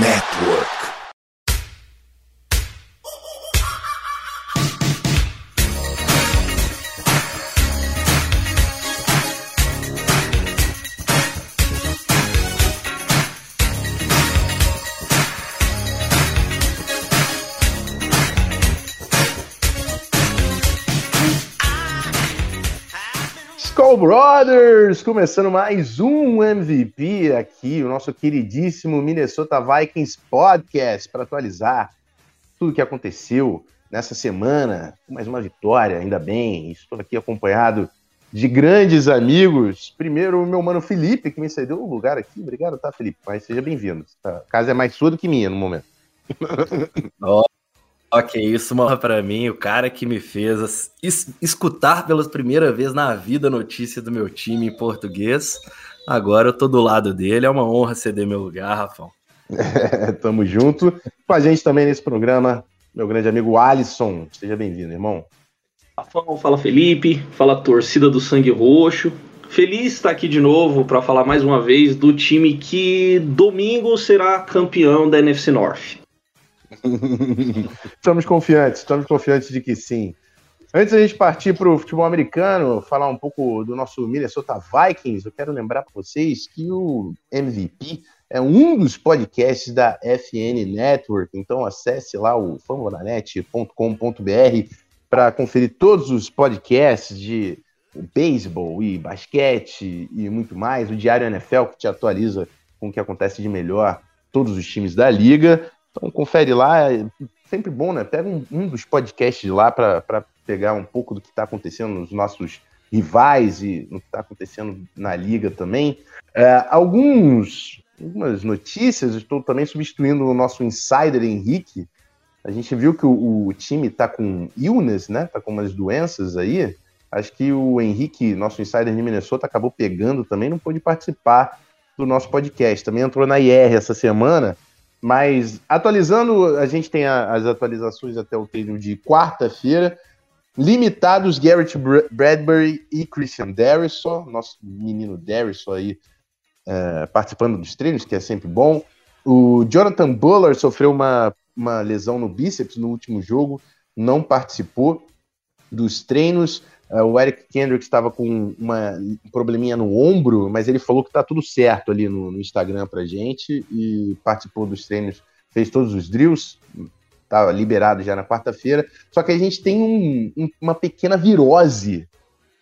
Network. Brothers, começando mais um MVP aqui, o nosso queridíssimo Minnesota Vikings Podcast, para atualizar tudo o que aconteceu nessa semana. Mais uma vitória, ainda bem. Estou aqui acompanhado de grandes amigos. Primeiro, o meu mano Felipe, que me cedeu o lugar aqui. Obrigado, tá, Felipe? Mas seja bem-vindo. A casa é mais sua do que minha no momento. Ok, isso uma honra para mim, o cara que me fez es escutar pela primeira vez na vida a notícia do meu time em português. Agora eu tô do lado dele, é uma honra ceder meu lugar, Rafão. É, tamo junto. Com a gente também nesse programa, meu grande amigo Alisson. Seja bem-vindo, irmão. Rafão, fala Felipe, fala torcida do Sangue Roxo. Feliz estar aqui de novo para falar mais uma vez do time que domingo será campeão da NFC North. Estamos confiantes, estamos confiantes de que sim. Antes da gente partir para o futebol americano, falar um pouco do nosso Minnesota Vikings, eu quero lembrar para vocês que o MVP é um dos podcasts da FN Network, então acesse lá o fambonanet.com.br para conferir todos os podcasts de beisebol e basquete e muito mais, o Diário NFL que te atualiza com o que acontece de melhor todos os times da liga. Então confere lá, é sempre bom, né? Pega um, um dos podcasts lá para pegar um pouco do que está acontecendo nos nossos rivais e no que está acontecendo na liga também. É, alguns, algumas notícias, estou também substituindo o nosso insider Henrique. A gente viu que o, o time está com illness, né? Está com umas doenças aí. Acho que o Henrique, nosso insider de Minnesota, acabou pegando também, não pôde participar do nosso podcast. Também entrou na IR essa semana. Mas atualizando, a gente tem a, as atualizações até o treino de quarta-feira. Limitados Garrett Bradbury e Christian Darrison, nosso menino Darrison aí é, participando dos treinos, que é sempre bom. O Jonathan Buller sofreu uma, uma lesão no bíceps no último jogo, não participou dos treinos. Uh, o Eric Kendrick estava com uma, um probleminha no ombro, mas ele falou que está tudo certo ali no, no Instagram pra gente e participou dos treinos, fez todos os drills, estava liberado já na quarta-feira. Só que a gente tem um, um, uma pequena virose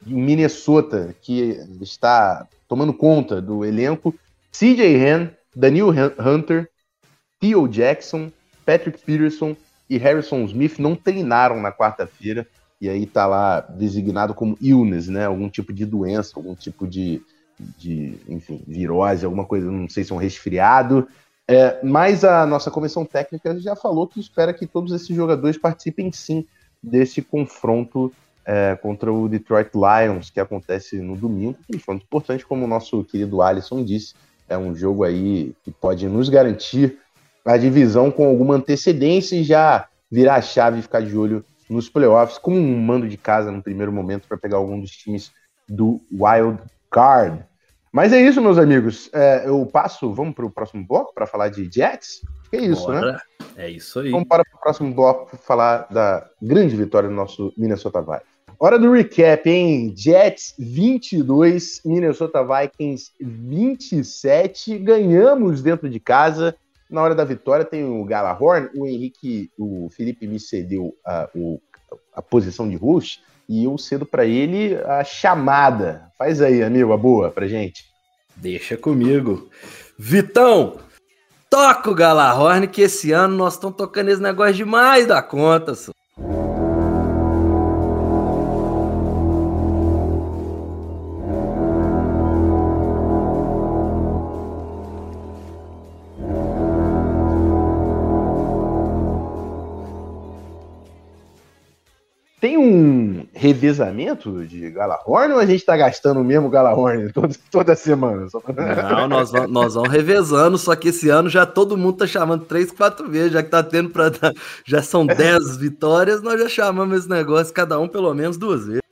em Minnesota que está tomando conta do elenco. CJ Hen, Daniel Hunter, Theo Jackson, Patrick Peterson e Harrison Smith não treinaram na quarta-feira e aí tá lá designado como illness, né? Algum tipo de doença, algum tipo de, de enfim, virose, alguma coisa, não sei se é um resfriado. É, mas a nossa comissão técnica já falou que espera que todos esses jogadores participem sim desse confronto é, contra o Detroit Lions, que acontece no domingo. Um confronto importante, como o nosso querido Alisson disse. É um jogo aí que pode nos garantir a divisão com alguma antecedência e já virar a chave e ficar de olho nos playoffs, com um mando de casa no primeiro momento para pegar algum dos times do Wild Card. Mas é isso, meus amigos. É, eu passo, vamos para o próximo bloco para falar de Jets? É isso, Bora. né? É isso aí. Vamos para o próximo bloco para falar da grande vitória do nosso Minnesota Vikings. Hora do recap, hein? Jets 22, Minnesota Vikings 27. Ganhamos dentro de casa na hora da vitória tem o Galahorn, o Henrique, o Felipe me cedeu a, o, a posição de rush e eu cedo para ele a chamada. Faz aí, amigo, a boa pra gente. Deixa comigo. Vitão, toca o Galahorn que esse ano nós estamos tocando esse negócio demais da conta, só. Revezamento de Galahorn ou a gente tá gastando o mesmo Galahorn toda, toda semana? Só pra- Não, nós, vamos- nós vamos revezando, só que esse ano já todo mundo tá chamando três, quatro vezes, já que tá tendo pra dar. Já são dez vitórias, nós já chamamos esse negócio, cada um pelo menos duas vezes.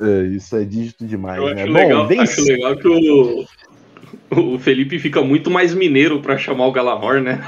É, isso é dígito demais, Eu né? acho, Bom, legal, vem acho legal que o, o Felipe fica muito mais mineiro para chamar o Galamor, né?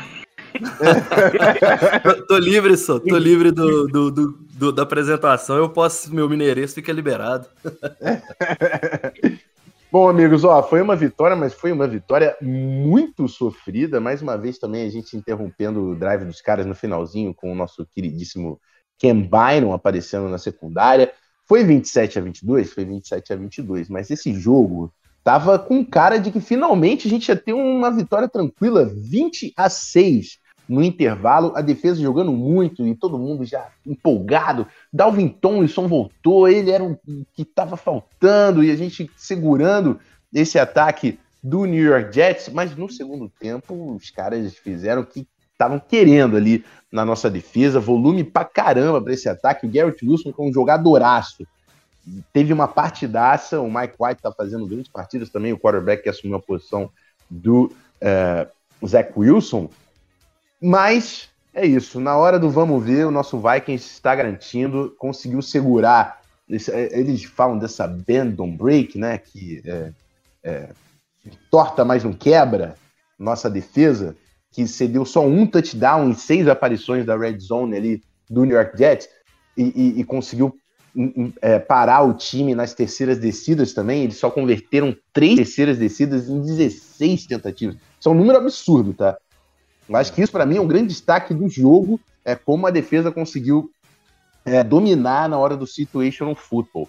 Tô, tô, livre, só. Tô livre do, do, do, do, da apresentação. Eu posso, meu mineirês fica liberado. Bom, amigos, ó, foi uma vitória, mas foi uma vitória muito sofrida. Mais uma vez também a gente interrompendo o drive dos caras no finalzinho com o nosso queridíssimo Ken Byron aparecendo na secundária. Foi 27 a 22? Foi 27 a 22, mas esse jogo tava com cara de que finalmente a gente ia ter uma vitória tranquila, 20 a 6 no intervalo, a defesa jogando muito e todo mundo já empolgado. Dalvin Tomlinson voltou, ele era o que estava faltando e a gente segurando esse ataque do New York Jets, mas no segundo tempo os caras fizeram o que estavam querendo ali na nossa defesa, volume pra caramba para esse ataque. O Garrett Wilson com um jogadoraço. Teve uma partidaça, o Mike White tá fazendo grandes partidas também, o quarterback que assumiu a posição do uh, Zach Wilson. Mas é isso, na hora do vamos ver, o nosso Vikings está garantindo, conseguiu segurar. É, eles falam dessa bend don't break, né? Que é, é, torta, mas não quebra nossa defesa, que cedeu só um touchdown em seis aparições da red zone ali do New York Jets e, e, e conseguiu é, parar o time nas terceiras descidas também. Eles só converteram três terceiras descidas em 16 tentativas. Isso é um número absurdo, tá? Acho que isso, para mim, é um grande destaque do jogo, é como a defesa conseguiu é, dominar na hora do situational football.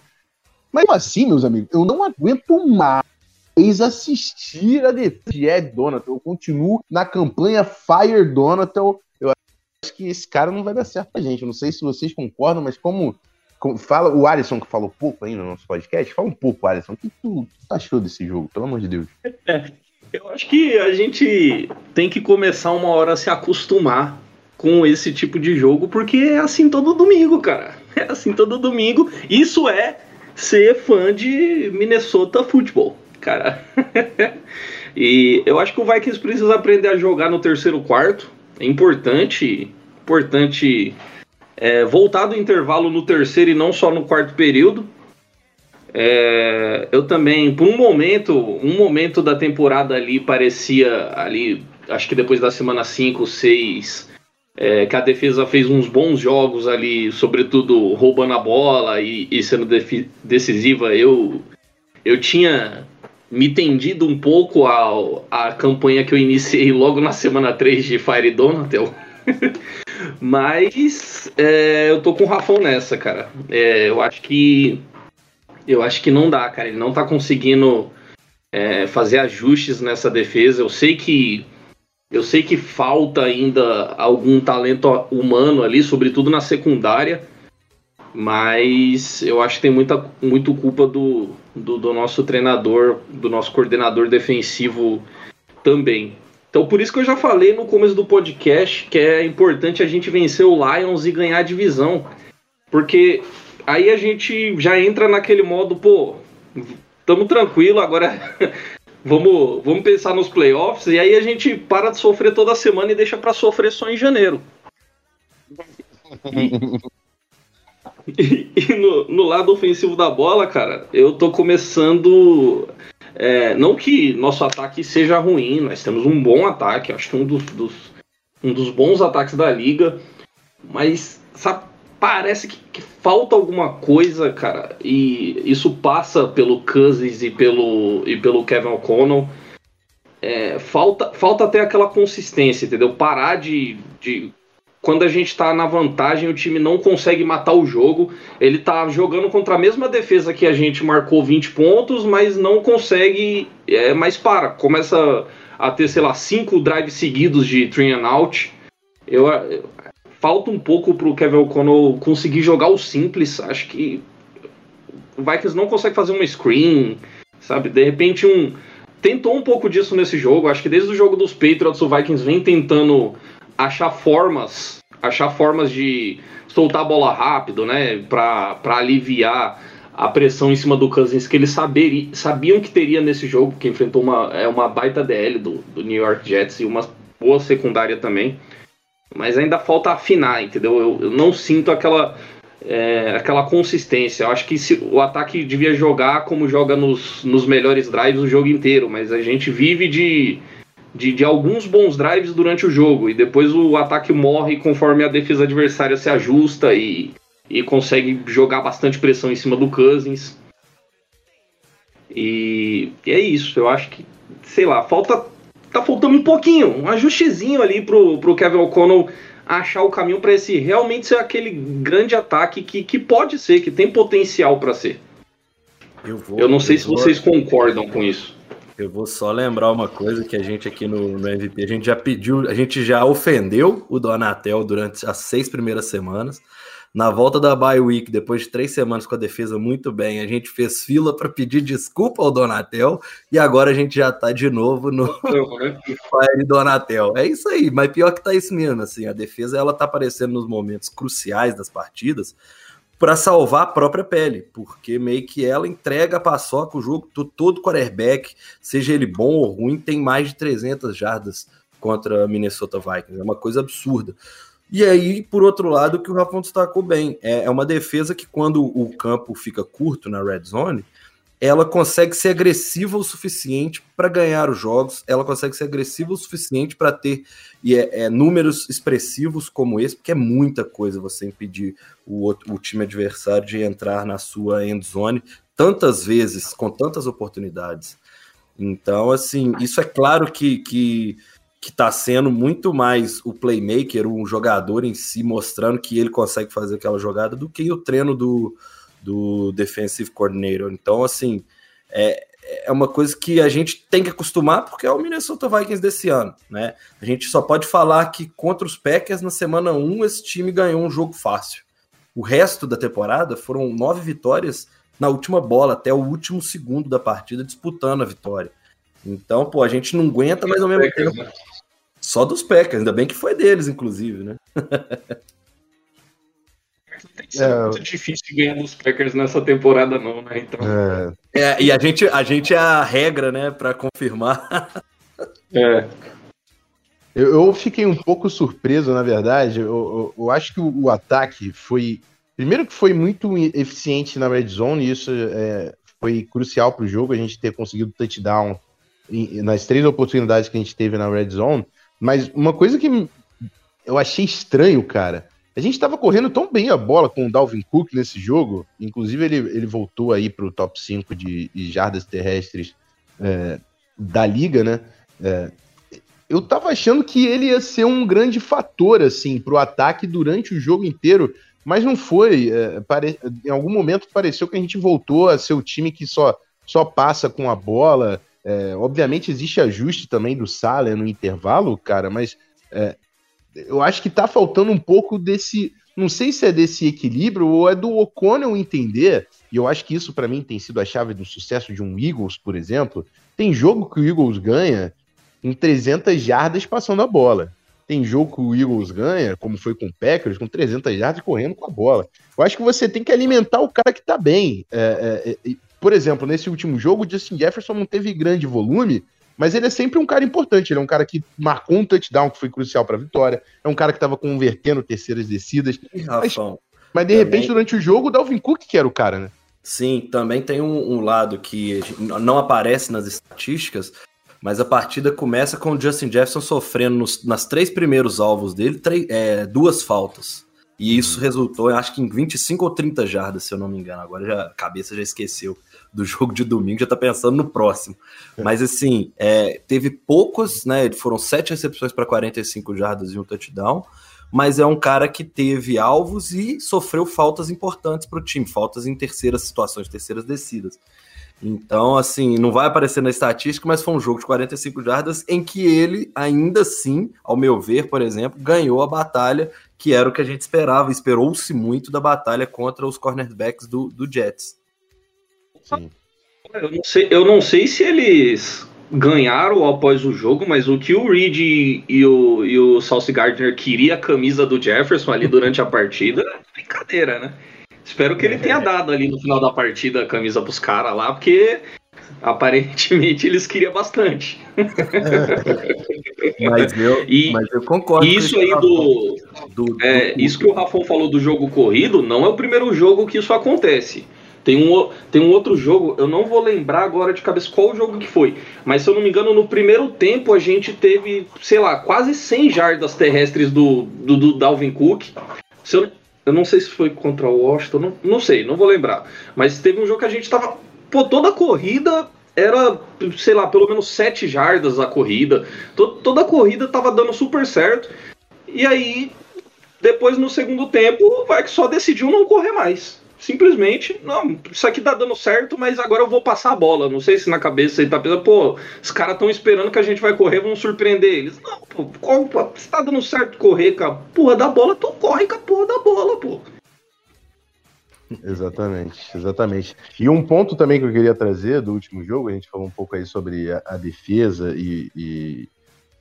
Mas assim, meus amigos, eu não aguento mais assistir a defesa de Ed Donatel. Eu continuo na campanha Fire Donatel. Eu acho que esse cara não vai dar certo pra gente. Eu não sei se vocês concordam, mas como, como fala o Alisson, que falou pouco aí no nosso podcast, fala um pouco, Alisson. O que tu, tu achou desse jogo, pelo amor de Deus? Eu acho que a gente tem que começar uma hora a se acostumar com esse tipo de jogo, porque é assim todo domingo, cara. É assim todo domingo. Isso é ser fã de Minnesota Futebol, cara. e eu acho que o Vikings precisa aprender a jogar no terceiro quarto. É importante, importante é, voltar do intervalo no terceiro e não só no quarto período. É, eu também, por um momento, um momento da temporada ali parecia ali, acho que depois da semana 5, 6, é, que a defesa fez uns bons jogos ali, sobretudo roubando a bola e, e sendo decisiva. Eu, eu tinha me tendido um pouco ao, à campanha que eu iniciei logo na semana 3 de Fire Donatel. Mas é, eu tô com o Rafão nessa, cara. É, eu acho que eu acho que não dá, cara. Ele não tá conseguindo é, fazer ajustes nessa defesa. Eu sei que eu sei que falta ainda algum talento humano ali, sobretudo na secundária, mas eu acho que tem muita muito culpa do, do, do nosso treinador, do nosso coordenador defensivo também. Então por isso que eu já falei no começo do podcast que é importante a gente vencer o Lions e ganhar a divisão. Porque aí a gente já entra naquele modo, pô, tamo tranquilo, agora vamos, vamos pensar nos playoffs, e aí a gente para de sofrer toda semana e deixa para sofrer só em janeiro. E, e no, no, lado ofensivo da bola, cara, eu tô começando. É, não que nosso ataque seja ruim, nós temos um bom ataque, acho que um dos, dos um dos bons ataques da liga, mas sabe, parece que, que, falta alguma coisa, cara. E isso passa pelo Cousins e pelo, e pelo Kevin O'Connell. É, falta, falta até aquela consistência, entendeu? Parar de, de. Quando a gente tá na vantagem, o time não consegue matar o jogo. Ele tá jogando contra a mesma defesa que a gente marcou 20 pontos, mas não consegue. É, mais para. Começa a ter, sei lá, cinco drives seguidos de three and out. Eu, falta um pouco pro Kevin O'Connell conseguir jogar o simples. Acho que o Vikings não consegue fazer uma screen, sabe? De repente um tentou um pouco disso nesse jogo. Acho que desde o jogo dos Patriots o Vikings vem tentando achar formas, achar formas de soltar a bola rápido, né, para aliviar a pressão em cima do Cousins que eles saber, sabiam que teria nesse jogo, que enfrentou uma, é uma baita DL do, do New York Jets e uma boa secundária também mas ainda falta afinar, entendeu? Eu, eu não sinto aquela. é, aquela consistência. Eu acho que se, o ataque devia jogar como joga nos, nos melhores drives o jogo inteiro, mas a gente vive de, de, de, alguns bons drives durante o jogo e depois o ataque morre conforme a defesa adversária se ajusta e, e consegue jogar bastante pressão em cima do Cousins. E, e é isso, eu acho que, sei lá, falta. Tá faltando um pouquinho, um ajustezinho ali pro, pro Kevin O'Connell achar o caminho para esse realmente ser aquele grande ataque que, que pode ser, que tem potencial para ser. Eu, vou, eu não sei eu se vou... vocês concordam com isso. Eu vou só lembrar uma coisa que a gente aqui no, no, MVP, a gente já pediu, a gente já ofendeu o Donatel durante as seis primeiras semanas. Na volta da bye week, depois de três semanas com a defesa muito bem, a gente fez fila para pedir desculpa ao Donatel e agora a gente já está de novo no Fire Donatel. É isso aí, mas pior que tá isso mesmo, assim, a defesa ela tá aparecendo nos momentos cruciais das partidas para salvar a própria pele, porque meio que ela entrega a paçoca, o jogo todo quarterback, seja ele bom ou ruim, tem mais de 300 jardas contra Minnesota Vikings, é uma coisa absurda. E aí, por outro lado, o que o Rafão destacou bem, é, é uma defesa que quando o campo fica curto na red zone, ela consegue ser agressiva o suficiente para ganhar os jogos, ela consegue ser agressiva o suficiente para ter é, é, números expressivos como esse, porque é muita coisa você impedir o, outro, o time adversário de entrar na sua end zone tantas vezes, com tantas oportunidades. Então, assim, isso é claro que, que que está sendo muito mais o playmaker, um jogador em si, mostrando que ele consegue fazer aquela jogada, do que o treino do, do defensive coordinator. Então, assim, é, é uma coisa que a gente tem que acostumar, porque é o Minnesota Vikings desse ano, né? A gente só pode falar que contra os Packers, na semana 1, esse time ganhou um jogo fácil. O resto da temporada foram nove vitórias na última bola, até o último segundo da partida, disputando a vitória. Então, pô, a gente não aguenta, mas ao mesmo tempo. Né? Só dos Packers, ainda bem que foi deles, inclusive, né? é muito difícil ganhar dos Packers nessa temporada, não, né? Então... É. é e a gente, a gente é a regra, né, para confirmar. é. Eu, eu, fiquei um pouco surpreso, na verdade. Eu, eu, eu, acho que o, o, ataque foi. Primeiro, que foi muito eficiente na red zone, e isso é, foi crucial para o jogo, a gente ter conseguido touchdown nas três oportunidades que a gente teve na red zone. Mas uma coisa que eu achei estranho, cara. A gente estava correndo tão bem a bola com o Dalvin Cook nesse jogo. Inclusive, ele, ele voltou aí para o top 5 de, de jardas terrestres é, da liga, né? É, eu tava achando que ele ia ser um grande fator, assim, pro ataque durante o jogo inteiro, mas não foi. É, pare... Em algum momento pareceu que a gente voltou a ser o time que só, só passa com a bola, é, obviamente existe ajuste também do Salah no intervalo, cara, mas é, eu acho que tá faltando um pouco desse. Não sei se é desse equilíbrio ou é do O'Connell entender, e eu acho que isso para mim tem sido a chave do sucesso de um Eagles, por exemplo. Tem jogo que o Eagles ganha em 300 jardas passando a bola. Tem jogo que o Eagles ganha, como foi com o Packers, com 300 jardas correndo com a bola. Eu acho que você tem que alimentar o cara que tá bem. É, é, é por exemplo, nesse último jogo, o Justin Jefferson não teve grande volume, mas ele é sempre um cara importante. Ele é um cara que marcou um touchdown que foi crucial para a vitória. É um cara que estava convertendo terceiras descidas. Mas, mas, de também... repente, durante o jogo, o Dalvin Cook que era o cara, né? Sim, também tem um, um, lado que não aparece nas estatísticas, mas a partida começa com o Justin Jefferson sofrendo nos, nas três primeiros alvos dele três, é, duas faltas. E isso resultou, acho que em 25 ou 30 jardas, se eu não me engano. Agora já, a cabeça já esqueceu do jogo de domingo, já tá pensando no próximo. É. Mas assim, é, teve poucos, né? Foram sete recepções para 45 jardas e um touchdown. Mas é um cara que teve alvos e sofreu faltas importantes para o time, faltas em terceiras situações, terceiras descidas. Então, assim, não vai aparecer na estatística, mas foi um jogo de 45 jardas em que ele, ainda assim, ao meu ver, por exemplo, ganhou a batalha, que era o que a gente esperava. Esperou-se muito da batalha contra os cornerbacks do, do Jets. Sim. Eu não, sei, eu não sei se eles ganharam após o jogo, mas o que o Reed e o, e o Sauce Gardner queria a camisa do Jefferson ali durante a partida, brincadeira, né? Espero que ele tenha dado ali no final da partida a camisa pros caras lá, porque Aparentemente eles queriam bastante. mas, eu, e, mas eu concordo. Isso aí do, do, do, é, Isso que o Rafão falou do jogo corrido não é o primeiro jogo que isso acontece. Tem um, tem um outro jogo, eu não vou lembrar agora de cabeça qual jogo que foi, mas se eu não me engano, no primeiro tempo a gente teve, sei lá, quase 100 jardas terrestres do, do, do Dalvin Cook. Se eu, eu não sei se foi contra o Washington, não, não sei, não vou lembrar. Mas teve um jogo que a gente tava. Pô, toda a corrida era, sei lá, pelo menos 7 jardas a corrida. Toda, toda a corrida tava dando super certo. E aí, depois no segundo tempo, vai que só decidiu não correr mais simplesmente, não, isso aqui tá dando certo, mas agora eu vou passar a bola. Não sei se na cabeça ele tá pensando, pô, os caras estão esperando que a gente vai correr, vamos surpreender eles. Não, pô, se tá dando certo correr com a porra da bola, tu corre com a porra da bola, pô. Exatamente, exatamente. E um ponto também que eu queria trazer do último jogo, a gente falou um pouco aí sobre a, a defesa e, e,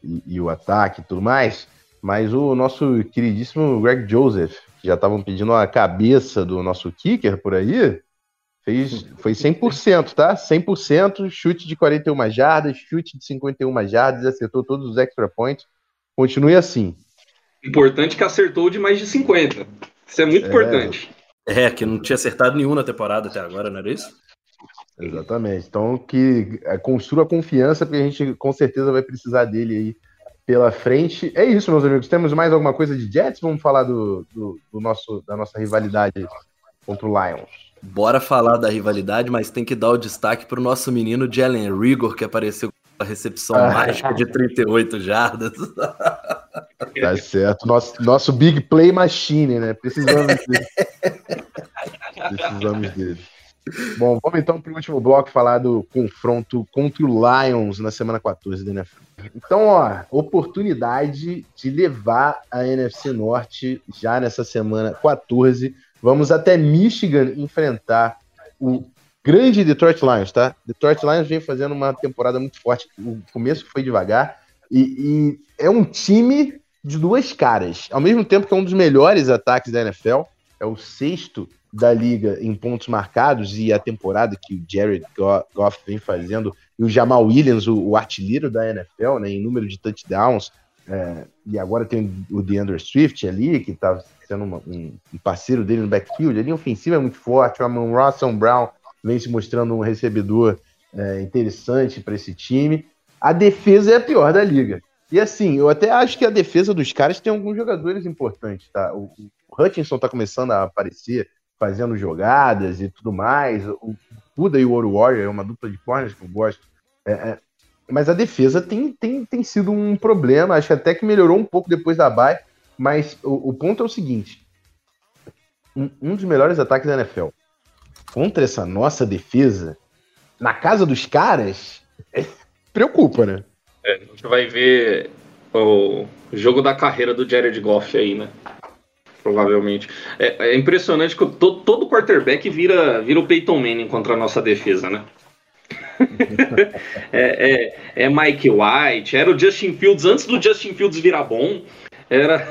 e, e o ataque e tudo mais, mas o nosso queridíssimo Greg Joseph, que já estavam pedindo a cabeça do nosso kicker por aí, fez, foi 100%, tá? 100%, chute de 41 jardas, chute de 51 jardas, acertou todos os extra points. Continue assim. Importante que acertou de mais de 50. Isso é muito é... importante. É, que não tinha acertado nenhum na temporada até agora, não era isso? Exatamente. Então, que é, construa confiança, porque a gente com certeza vai precisar dele aí pela frente. É isso, meus amigos. Temos mais alguma coisa de Jets? Vamos falar do, do, do nosso, da nossa rivalidade contra o Lions. Bora falar da rivalidade, mas tem que dar o destaque para o nosso menino Jalen Rigor, que apareceu com a recepção ah. mágica de 38 jardas. Tá certo. Nosso, nosso Big Play Machine, né? Precisamos dele. Precisamos dele. Bom, vamos então para o último bloco falar do confronto contra o Lions na semana 14 da NFL. Então, ó, oportunidade de levar a NFC Norte já nessa semana 14. Vamos até Michigan enfrentar o grande Detroit Lions, tá? Detroit Lions vem fazendo uma temporada muito forte. O começo foi devagar e, e é um time de duas caras. Ao mesmo tempo que é um dos melhores ataques da NFL, é o sexto da liga em pontos marcados e a temporada que o Jared Goff vem fazendo, e o Jamal Williams, o, o artilheiro da NFL, né, em número de touchdowns, é, e agora tem o DeAndre Swift ali, que está sendo uma, um, um, parceiro dele no backfield, a linha ofensiva é muito forte, o Amon Russell Brown vem se mostrando um recebedor é, interessante para esse time. A defesa é a pior da liga. E assim, eu até acho que a defesa dos caras tem alguns jogadores importantes, tá? O, o Hutchinson está começando a aparecer, fazendo jogadas e tudo mais. O Buda e o Ouro Warrior é uma dupla de corners que eu gosto. É, é, mas a defesa tem, tem, tem sido um problema. Acho até que melhorou um pouco depois da bye. Mas o, o ponto é o seguinte: um, um, dos melhores ataques da NFL contra essa nossa defesa, na casa dos caras, preocupa, né? É, a gente vai ver o jogo da carreira do Jared Goff aí, né? provavelmente. É, é impressionante que todo, todo quarterback vira, vira o Peyton Manning contra a nossa defesa, né? é, é, é, Mike White, era o Justin Fields antes do Justin Fields virar bom. Era.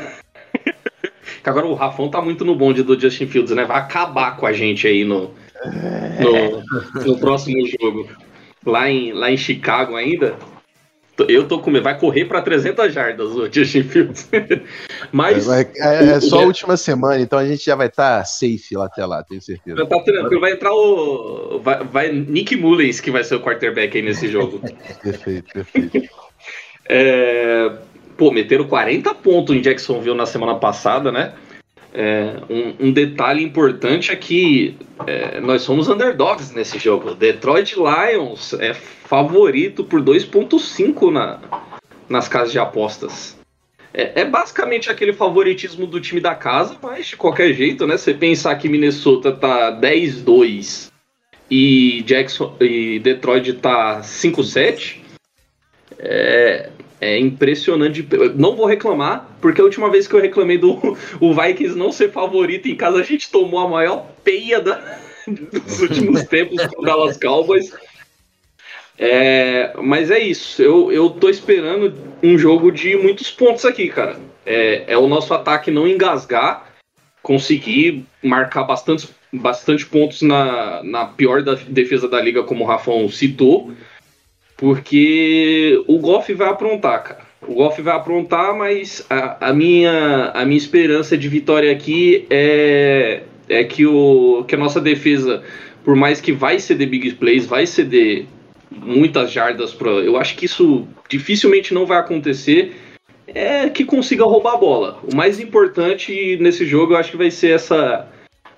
agora o Rafão tá muito no bonde do Justin Fields, né? Vai acabar com a gente aí no, no, no próximo jogo. Lá em, lá em Chicago ainda. Eu tô com medo. Vai correr para 300 jardas o Justin Fields. Mas. É, é, é só a última semana, então a gente já vai estar tá safe lá até lá, tenho certeza. Tá tranquilo. Vai entrar o. Vai, vai Nick Mullins, que vai ser o quarterback aí nesse jogo. perfeito, perfeito. É, pô, meteram 40 pontos em Jacksonville na semana passada, né? É, um, um, detalhe importante é que é, nós somos underdogs nesse jogo. Detroit Lions é favorito por 2,5 na, nas casas de apostas. É, é, basicamente aquele favoritismo do time da casa, mas de qualquer jeito, né? Você pensar que Minnesota tá 10-2 e Jackson e Detroit tá 5-7, é, é impressionante. Não vou reclamar, porque a última vez que eu reclamei do o Vikings não ser favorito em casa, a gente tomou a maior peia da, dos últimos tempos com o Dallas Cowboys. É, mas é isso. Eu, eu tô esperando um jogo de muitos pontos aqui, cara. É, é o nosso ataque não engasgar, conseguir marcar bastante, bastante pontos na, na pior da defesa da liga, como o Rafão citou, porque o Goff vai aprontar, cara. O Goff vai aprontar, mas a, a, minha, a minha esperança de vitória aqui é, é que, o, que a nossa defesa, por mais que vai ceder big plays, vai ceder muitas jardas para. Eu acho que isso dificilmente não vai acontecer. É que consiga roubar a bola. O mais importante nesse jogo eu acho que vai ser essa.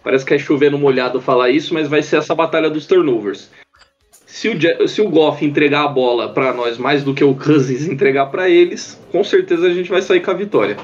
Parece que é chovendo molhado falar isso, mas vai ser essa batalha dos turnovers. Se o, se o Goff entregar a bola para nós mais do que o Cousins entregar para eles, com certeza a gente vai sair com a vitória.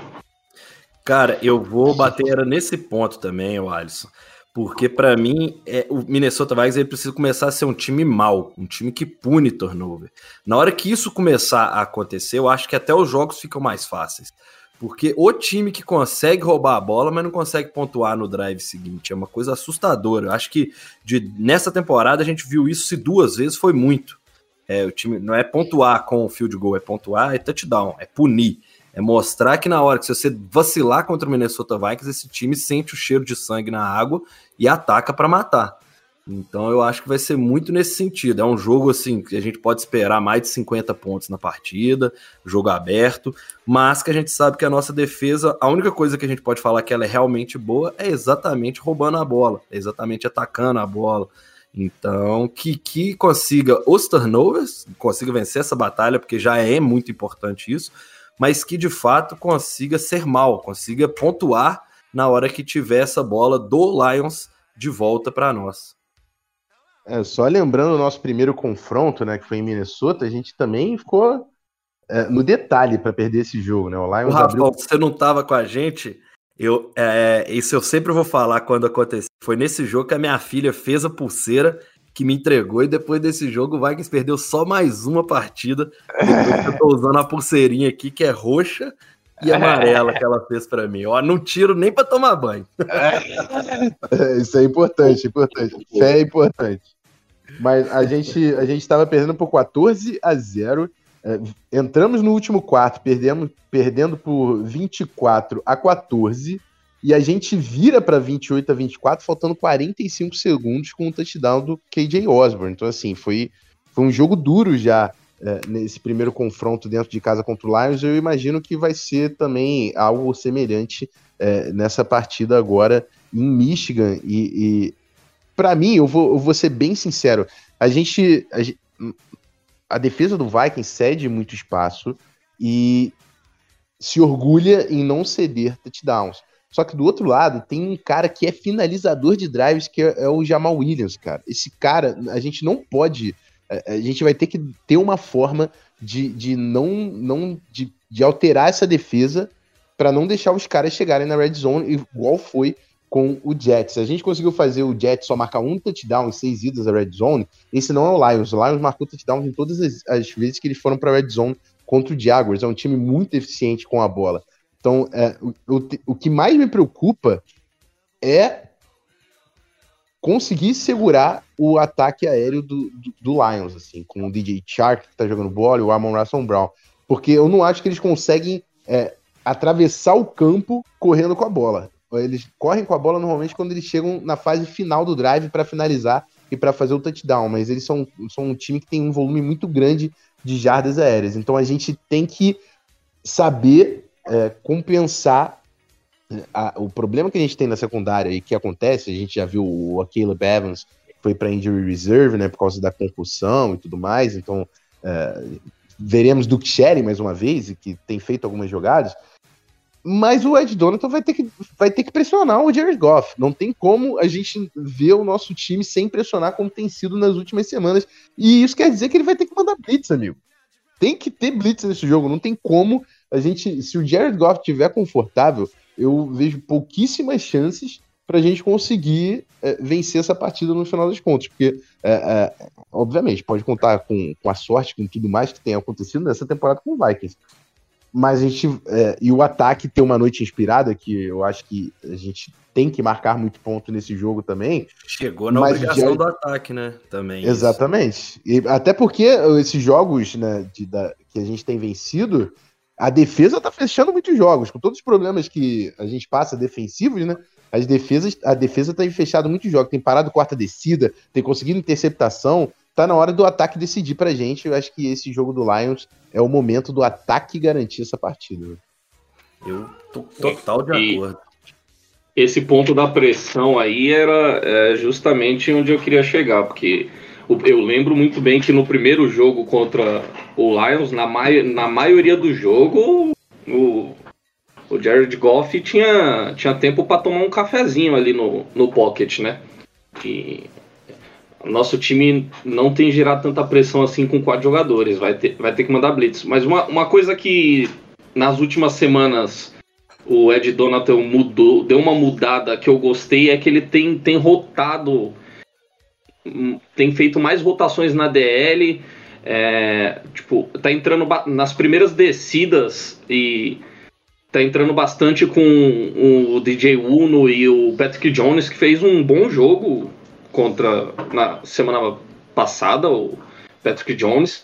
Cara, eu vou bater nesse ponto também, o Alisson. Porque para mim, é, o Minnesota Vikings ele precisa começar a ser um time mau, um time que pune turnover. Na hora que isso começar a acontecer, eu acho que até os jogos ficam mais fáceis. Porque o time que consegue roubar a bola, mas não consegue pontuar no drive seguinte, é uma coisa assustadora. Eu acho que de, nessa temporada a gente viu isso se duas vezes foi muito. É, o time não é pontuar com o field goal, é pontuar, é touchdown, é punir. É mostrar que na hora que você vacilar contra o Minnesota Vikings, esse time sente o cheiro de sangue na água e ataca para matar. Então eu acho que vai ser muito nesse sentido. É um jogo assim que a gente pode esperar mais de 50 pontos na partida, jogo aberto, mas que a gente sabe que a nossa defesa, a única coisa que a gente pode falar que ela é realmente boa é exatamente roubando a bola, é exatamente atacando a bola. Então, que, que consiga os turnovers, consiga vencer essa batalha, porque já é muito importante isso, mas que de fato consiga ser mal, consiga pontuar na hora que tiver essa bola do Lions de volta para nós. É, só lembrando o nosso primeiro confronto, né, que foi em Minnesota, a gente também ficou é, no detalhe para perder esse jogo, né? O Lions o abriu... você não estava com a gente, eu, é, isso eu sempre vou falar quando acontecer. Foi nesse jogo que a minha filha fez a pulseira que me entregou e depois desse jogo o Vikings perdeu só mais uma partida. Depois eu tô usando a pulseirinha aqui que é roxa e amarela que ela fez para mim. Ó, não tiro nem para tomar banho. É, isso é importante, importante. Fé é importante. Mas a gente a gente estava perdendo por 14 a 0. É, entramos no último quarto, perdemos perdendo por 24 a 14 e a gente vira para 28 a 24, faltando 45 segundos com o touchdown do KJ Osborne. Então, assim, foi, foi um jogo duro já é, nesse primeiro confronto dentro de casa contra o Lions. Eu imagino que vai ser também algo semelhante é, nessa partida agora em Michigan. E, e para mim, eu vou, eu vou ser bem sincero, a gente, a, a defesa do Vikings cede muito espaço e se orgulha em não ceder touchdowns. Só que do outro lado, tem um cara que é finalizador de drives, que é, é o Jamal Williams, cara. Esse cara, a gente não pode. A, a gente vai ter que ter uma forma de, de não. não de, de alterar essa defesa para não deixar os caras chegarem na red zone, igual foi com o Jets. A gente conseguiu fazer o Jets só marcar um touchdown em seis idas à red zone. Esse não é o Lions. O Lions marcou touchdown em todas as, as vezes que eles foram para red zone contra o Jaguars. É um time muito eficiente com a bola. Então, é, o, o, o que mais me preocupa é conseguir segurar o ataque aéreo do, do, do, Lions, assim, com o DJ Shark, que tá jogando bola, e o Amon Russell Brown. Porque eu não acho que eles conseguem é, atravessar o campo correndo com a bola. Eles correm com a bola normalmente quando eles chegam na fase final do drive para finalizar e para fazer o touchdown, mas eles são, são um time que tem um volume muito grande de jardas aéreas. Então a gente tem que saber é, compensar é, a, o problema que a gente tem na secundária e que acontece, a gente já viu o Caleb Evans foi para injury reserve, né, por causa da concussão e tudo mais, então é, veremos Duke Sherry mais uma vez, que tem feito algumas jogadas, mas o Ed Donovan vai ter que, vai ter que pressionar o Jared Goff. Não tem como a gente ver o nosso time sem pressionar como tem sido nas últimas semanas. E isso quer dizer que ele vai ter que mandar blitz, amigo. Tem que ter blitz nesse jogo. Não tem como a gente, se o Jared Goff estiver confortável, eu vejo pouquíssimas chances para a gente conseguir é, vencer essa partida no final das contas, porque, é, é, obviamente, pode contar com, com a sorte, com tudo mais que tem acontecido nessa temporada com o Vikings. Mas a gente. É, e o ataque ter uma noite inspirada, que eu acho que a gente tem que marcar muito ponto nesse jogo também. Chegou na obrigação já... do ataque, né? Também. Exatamente. E, até porque esses jogos né, de, da, que a gente tem vencido, a defesa tá fechando muitos jogos, com todos os problemas que a gente passa defensivos, né? as defesas, a defesa tem fechado muitos jogos, tem parado quarta descida, tem conseguido interceptação. Tá na hora do ataque decidir pra gente. Eu acho que esse jogo do Lions é o momento do ataque garantir essa partida. Eu tô total de e acordo. Esse ponto da pressão aí era é, justamente onde eu queria chegar, porque eu lembro muito bem que no primeiro jogo contra o Lions, na, mai na maioria do jogo, o, o Jared Goff tinha, tinha tempo para tomar um cafezinho ali no, no pocket, né? E nosso time não tem gerado tanta pressão assim com quatro jogadores, vai ter, vai ter que mandar blitz. Mas uma, uma coisa que nas últimas semanas o Ed Donatel mudou, deu uma mudada que eu gostei é que ele tem, tem rotado tem feito mais rotações na DL. É, tipo, tá entrando nas primeiras descidas e tá entrando bastante com o DJ Uno e o Patrick Jones, que fez um bom jogo contra na semana passada, o Patrick Jones,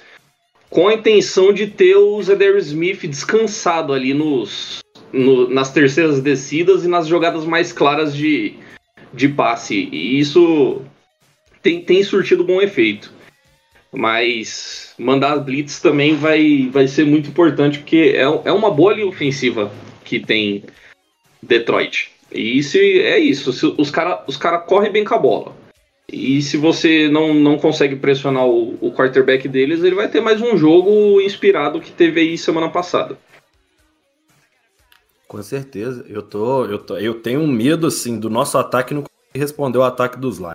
com a intenção de ter o Zedar Smith descansado ali nos, no, nas terceiras descidas e nas jogadas mais claras de, de passe. E isso tem, tem surtido bom efeito. Mas mandar blitz também vai, vai ser muito importante, porque é, é uma boa linha ofensiva que tem Detroit. E se, é isso, os caras os cara correm bem com a bola. E se você não, não consegue pressionar o, o quarterback deles, ele vai ter mais um jogo inspirado que teve aí semana passada. Com certeza. Eu tô, eu tô, eu tenho um medo assim do nosso ataque não responder o ataque dos Lions.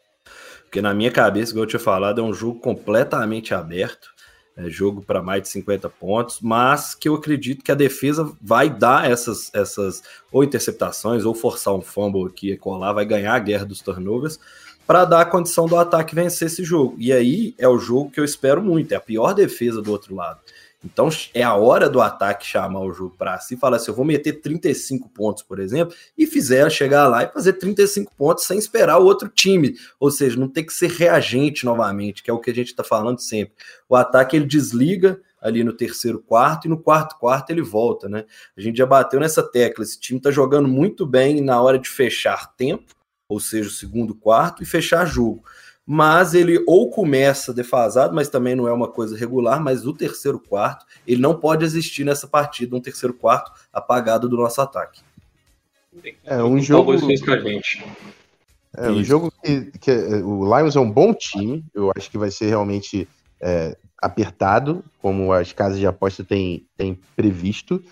Porque na minha cabeça, como eu tinha falado, é um jogo completamente aberto. É jogo para mais de 50 pontos, mas que eu acredito que a defesa vai dar essas, essas ou interceptações ou forçar um fumble aqui e colar, vai ganhar a guerra dos turnovers para dar a condição do ataque vencer esse jogo. E aí é o jogo que eu espero muito, é a pior defesa do outro lado. Então é a hora do ataque chamar o jogo para si e falar assim: eu vou meter 35 pontos, por exemplo, e fizer chegar lá e fazer 35 pontos sem esperar o outro time. Ou seja, não tem que ser reagente novamente, que é o que a gente está falando sempre. O ataque ele desliga ali no terceiro quarto e no quarto quarto ele volta, né? A gente já bateu nessa tecla. Esse time está jogando muito bem na hora de fechar tempo, ou seja, o segundo quarto, e fechar jogo mas ele ou começa defasado, mas também não é uma coisa regular, mas o terceiro quarto, ele não pode existir nessa partida, um terceiro quarto apagado do nosso ataque. É um jogo. É um jogo que, que, o Lions é um bom time, eu acho que vai ser realmente é, apertado, como as casas de aposta têm, têm previsto.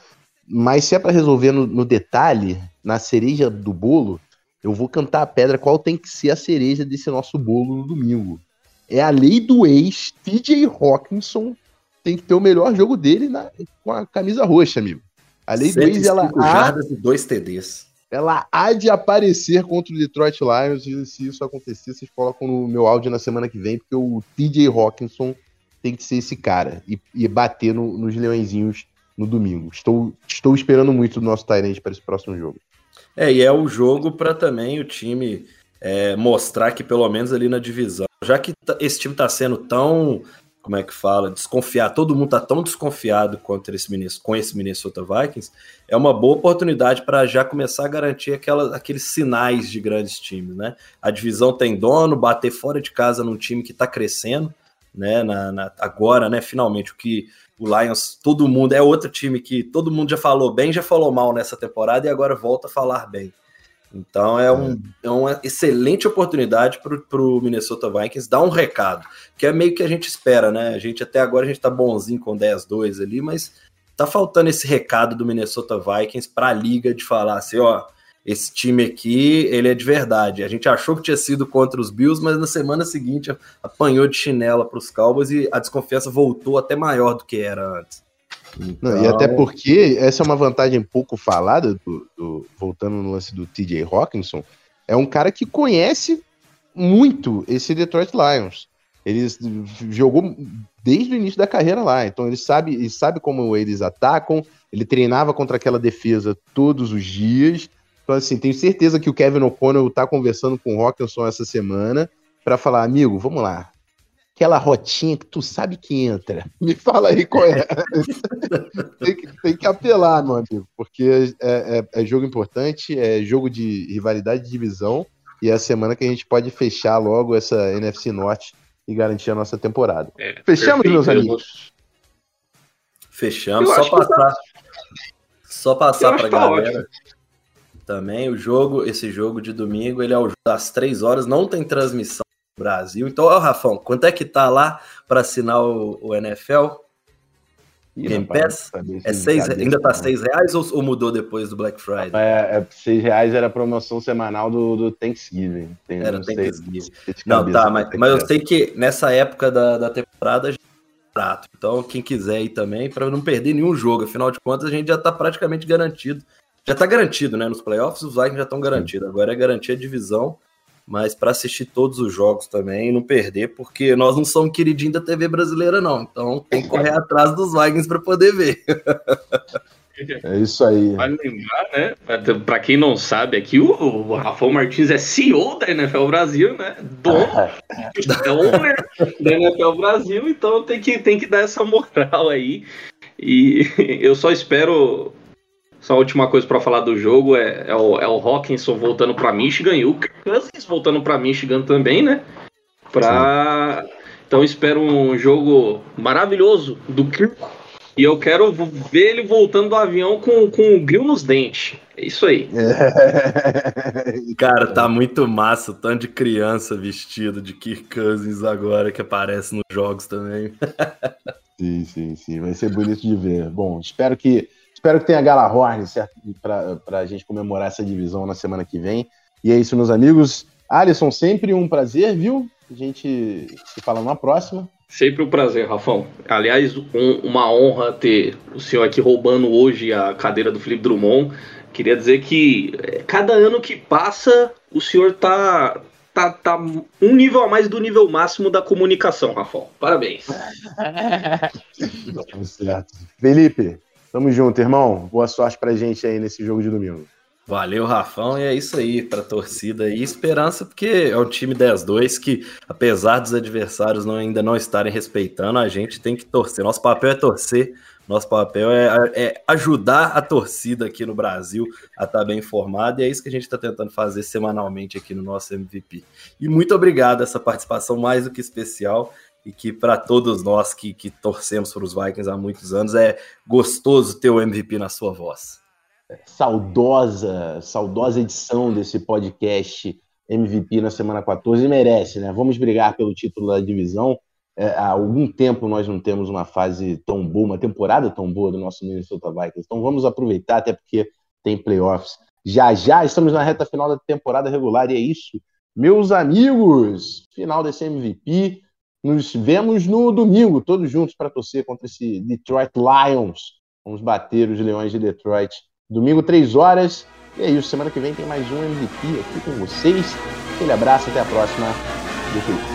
Mas se é para resolver no, no detalhe, na cereja do bolo, eu vou cantar a pedra qual tem que ser a cereja desse nosso bolo no domingo. É a lei do ex, TJ Hawkinson tem que ter o melhor jogo dele na, com a camisa roxa, amigo. A lei do ex, ela há, e dois TDs. Ela há de aparecer contra o Detroit Lions e se isso acontecer, vocês colocam no meu áudio na semana que vem, porque o TJ Hawkinson tem que ser esse cara e, e bater no, nos leõezinhos no domingo. Estou, estou esperando muito do nosso Tyrant para esse próximo jogo. É, e é o jogo para também o time é, mostrar que pelo menos ali na divisão, já que tá, esse time está sendo tão, como é que fala, desconfiado, todo mundo está tão desconfiado contra esse, com esse Minnesota Vikings, é uma boa oportunidade para já começar a garantir aquela, aqueles sinais de grandes times, né? A divisão tem dono, bater fora de casa num time que está crescendo, né? Na, na, agora, né? Finalmente, o que o Lions, todo mundo, é outro time que todo mundo já falou bem, já falou mal nessa temporada e agora volta a falar bem. Então é, um, é uma excelente oportunidade para o Minnesota Vikings dar um recado, que é meio que a gente espera, né? A gente até agora a gente tá bonzinho com 10-2 ali, mas tá faltando esse recado do Minnesota Vikings para a liga de falar assim, ó, esse time aqui, ele é de verdade. A gente achou que tinha sido contra os Bills, mas na semana seguinte apanhou de chinela para os Cowboys e a desconfiança voltou até maior do que era antes. Então... Não, e até então porque essa é uma vantagem pouco falada, do, do, voltando no lance do TJ Hawkinson, é um cara que conhece muito esse Detroit Lions. Ele jogou desde o início da carreira lá, então ele sabe, ele sabe como eles atacam, ele treinava contra aquela defesa todos os dias, então, assim, tenho certeza que o Kevin O'Connell tá conversando com o Rockinson essa semana para falar, amigo, vamos lá. aquela rotinha que tu sabe que entra. Me fala aí qual é. tem, que, tem, que, apelar, meu amigo, porque é, é, é, jogo importante, é jogo de rivalidade de divisão, e é a semana que a gente pode fechar logo essa NFC Norte e garantir a nossa temporada. É, Fechamos, perfeito. meus amigos? Fechamos, só passar. Tá... Só passar pra tá galera. Ótimo. Também o jogo, esse jogo de domingo, ele é às três horas, não tem transmissão Brasil. Então, ó, Rafão, quanto é que tá lá para assinar o, o NFL? Ih, Game Pass? É seis, ainda tá seis reais ou, ou, mudou depois do Black Friday? É, é, seis reais era a promoção semanal do, do Thanksgiving. Tem, era não Thanksgiving. Sei, não, tá, mas, mas eu sei que nessa época da, da temporada já é barato. Então, quem quiser ir também, para não perder nenhum jogo. Afinal de contas, a gente já tá praticamente garantido. Já tá garantido, né? Nos playoffs, os Vikings já estão garantidos. Agora é garantir a divisão mas para assistir todos os jogos também e não perder, porque nós não somos queridinhos da TV brasileira, não. Então tem que correr atrás dos Vikings para poder ver. É isso aí. Vale lembrar, né? Para quem não sabe, aqui o, o Rafael Martins é CEO da NFL Brasil, né? Dono, owner da NFL Brasil, então tem que, tem que dar essa moral aí. E eu só espero só a última coisa para falar do jogo é, é, o, é o Hawkinson voltando para Michigan e o Cousins voltando para Michigan também, né? Pra... Então espero um jogo maravilhoso do Kirk. E eu quero ver ele voltando do avião com, com o grill nos dentes. É isso aí. Cara, tá muito massa o tanto de criança vestido de Kirk Cousins agora que aparece nos jogos também. sim, sim, sim. Vai ser bonito de ver. Bom, espero que Espero que tenha Galahorn, certo? Para a gente comemorar essa divisão na semana que vem. E é isso, meus amigos. Alisson, sempre um prazer, viu? A gente se fala numa próxima. Sempre um prazer, Rafão. Aliás, um, uma honra ter o senhor aqui roubando hoje a cadeira do Felipe Drummond. Queria dizer que é, cada ano que passa, o senhor tá, tá, tá um nível a mais do nível máximo da comunicação, Rafão. Parabéns. certo. Felipe, Tamo junto, irmão. Boa sorte pra gente aí nesse jogo de domingo. Valeu, Rafão, e é isso aí pra torcida e esperança, porque é um time 10-2 que, apesar dos adversários não, ainda não estarem respeitando, a gente tem que torcer. Nosso papel é torcer, nosso papel é, é ajudar a torcida aqui no Brasil a estar tá bem informada, e é isso que a gente está tentando fazer semanalmente aqui no nosso MVP. E muito obrigado essa participação mais do que especial e que para todos nós que, que torcemos para os Vikings há muitos anos é gostoso ter o MVP na sua voz. Saudosa, saudosa edição desse podcast MVP na semana 14 merece, né? Vamos brigar pelo título da divisão. É, há algum tempo nós não temos uma fase tão boa, uma temporada tão boa do nosso Minnesota Vikings. Então vamos aproveitar, até porque tem playoffs. Já já estamos na reta final da temporada regular e é isso. Meus amigos, final desse MVP. Nos vemos no domingo, todos juntos, para torcer contra esse Detroit Lions. Vamos bater os Leões de Detroit. Domingo, três horas. E é isso. Semana que vem tem mais um MVP aqui com vocês. Aquele abraço, até a próxima. Beijo.